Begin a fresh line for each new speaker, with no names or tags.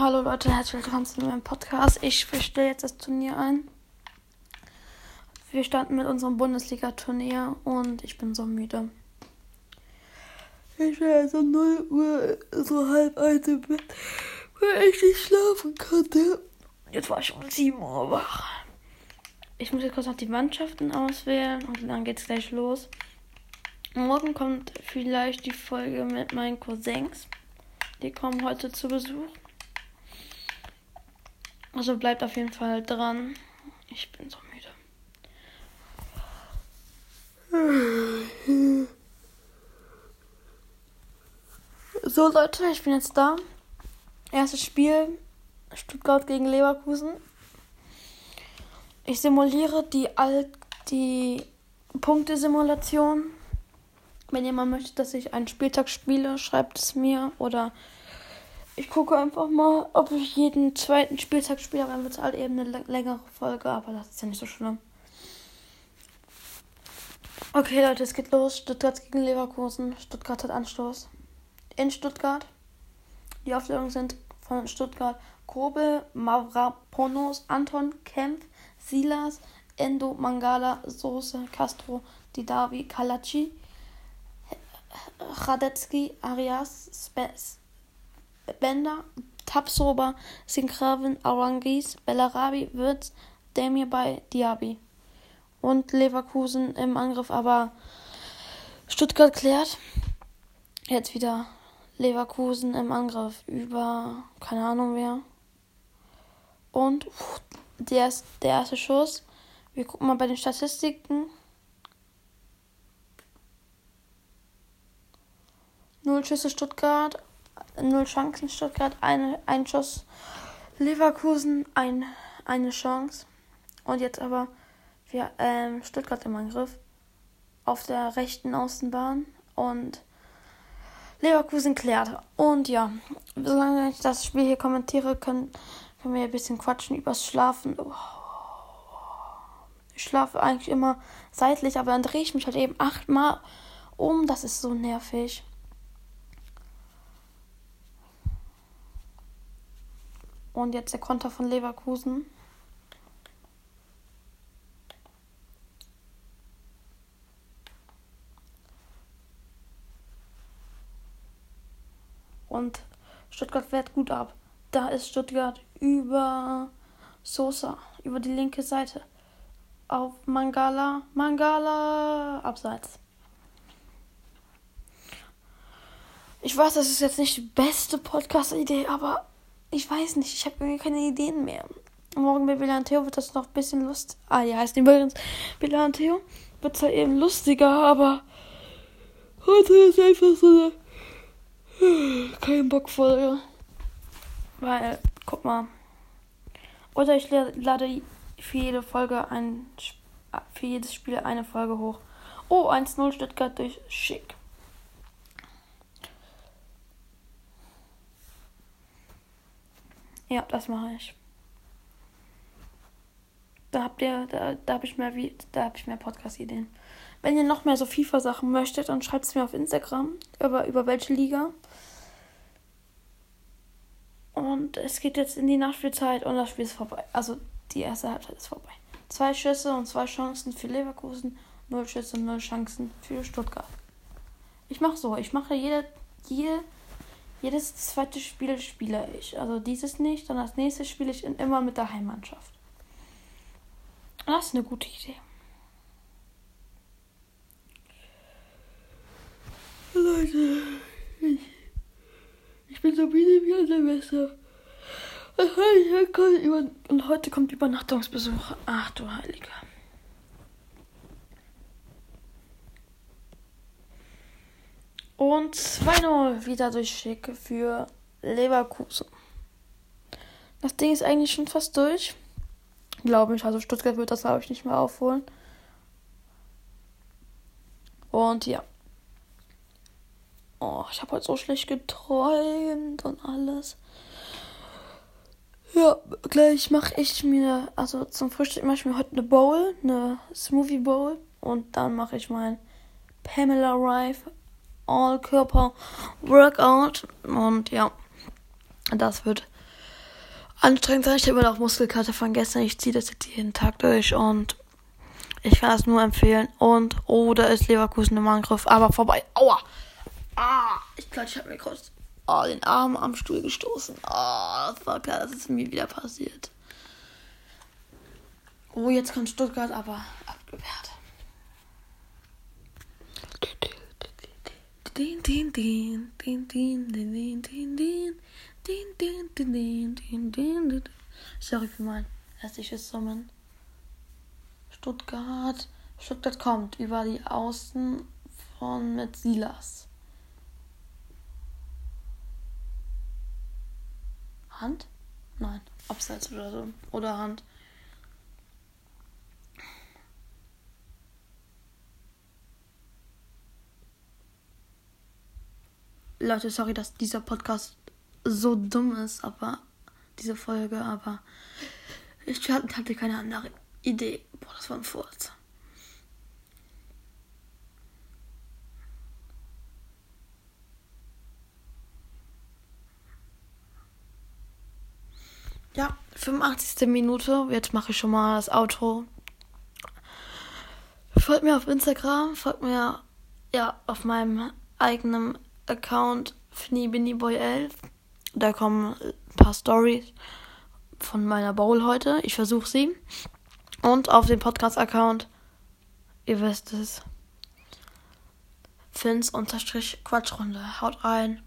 Hallo Leute, herzlich willkommen zu meinem Podcast. Ich stelle jetzt das Turnier ein. Wir starten mit unserem Bundesliga-Turnier und ich bin so müde. Ich bin also 0 Uhr, so halb eins im Bett, weil ich nicht schlafen konnte. Jetzt war ich um 7 Uhr wach. Ich muss jetzt kurz noch die Mannschaften auswählen und dann geht's gleich los. Morgen kommt vielleicht die Folge mit meinen Cousins. Die kommen heute zu Besuch. Also bleibt auf jeden Fall dran. Ich bin so müde. So Leute, ich bin jetzt da. Erstes Spiel Stuttgart gegen Leverkusen. Ich simuliere die Alt die Punktesimulation. Wenn jemand möchte, dass ich einen Spieltag spiele, schreibt es mir oder ich gucke einfach mal, ob ich jeden zweiten Spieltag spiele, aber dann wird es halt eben eine längere Folge, aber das ist ja nicht so schlimm. Okay, Leute, es geht los. Stuttgart gegen Leverkusen. Stuttgart hat Anstoß. In Stuttgart. Die Aufstellungen sind von Stuttgart Kobel, Mavraponos, Anton, Kempf, Silas, Endo, Mangala, Soße, Castro, Didavi, Kalachi, Radetzky, Arias, Spes, Bender, Tapsoba, Sinkraven, Arangis, Bellarabi, Wirtz, Demir bei Diaby. Und Leverkusen im Angriff, aber Stuttgart klärt. Jetzt wieder Leverkusen im Angriff über keine Ahnung wer. Und der, ist der erste Schuss. Wir gucken mal bei den Statistiken. Null Schüsse Stuttgart, null Chancen Stuttgart, eine, ein Schuss Leverkusen, ein, eine Chance. Und jetzt aber wir, ähm, Stuttgart im Angriff auf der rechten Außenbahn und Leverkusen klärt. Und ja, solange ich das Spiel hier kommentiere, können, können wir ein bisschen quatschen übers Schlafen. Ich schlafe eigentlich immer seitlich, aber dann drehe ich mich halt eben achtmal um. Das ist so nervig. Und jetzt der Konter von Leverkusen. Und Stuttgart wehrt gut ab. Da ist Stuttgart über Sosa, über die linke Seite. Auf Mangala, Mangala, abseits. Ich weiß, das ist jetzt nicht die beste Podcast-Idee, aber ich weiß nicht, ich habe irgendwie keine Ideen mehr. Morgen bei Billa Theo wird das noch ein bisschen lustig. Ah, ja, heißt übrigens Billa Theo. Wird zwar eben lustiger, aber heute ist einfach so eine kein Bock Folge. Weil, guck mal. Oder ich lade für jede Folge ein für jedes Spiel eine Folge hoch. Oh, 1-0 Stuttgart durch Schick. Ja, das mache ich. Da habt ihr, da, da habe ich mehr da habe ich mehr Podcast-Ideen. Wenn ihr noch mehr so FIFA-Sachen möchtet, dann schreibt es mir auf Instagram über, über welche Liga. Und es geht jetzt in die Nachspielzeit und das Spiel ist vorbei. Also die erste Halbzeit ist vorbei. Zwei Schüsse und zwei Chancen für Leverkusen, null Schüsse und null Chancen für Stuttgart. Ich mache so, ich mache jede, jede jedes zweite Spiel spiele ich. Also dieses nicht, dann das nächste spiele ich immer mit der Heimmannschaft. Das ist eine gute Idee. Leute, ich, ich bin so müde wie ein Silvester. Und heute kommt Übernachtungsbesuch. Ach du Heiliger. Und 2-0 wieder durch Schick für Leverkusen. Das Ding ist eigentlich schon fast durch. Glaube ich. Also Stuttgart wird das, glaube ich, nicht mehr aufholen. Und ja. Oh, ich habe heute so schlecht geträumt und alles. Ja, gleich mache ich mir, also zum Frühstück mache ich mir heute eine Bowl, eine Smoothie Bowl. Und dann mache ich mein Pamela Rife All-Körper-Workout. Und ja, das wird anstrengend sein. Ich habe noch Muskelkater von gestern. Ich ziehe das jetzt jeden Tag durch und ich kann es nur empfehlen. Und, oh, da ist Leverkusen im Angriff. Aber vorbei. Aua. Ah, ich glaube, ich habe mir kurz oh, den Arm am Stuhl gestoßen. Oh, das ist mir wieder passiert. Oh, jetzt kommt Stuttgart, aber abgewehrt. Din, din, din, din, din, din, din, din, din. Din, din, din, din, din, din, din. Sorry für mein hässliches Summen. Stuttgart. Stuttgart kommt über die Außen von mit Silas. Hand? Nein, abseits oder so. Oder Hand. Leute, sorry, dass dieser Podcast so dumm ist, aber diese Folge, aber ich hatte keine andere Idee. Boah, das war ein Furz. Ja, 85. Minute. Jetzt mache ich schon mal das Outro. Folgt mir auf Instagram, folgt mir ja auf meinem eigenen Account FneeBinnyBoy11. Da kommen ein paar Stories von meiner Bowl heute. Ich versuche sie. Und auf dem Podcast-Account, ihr wisst es, Fins-Quatschrunde. Haut rein.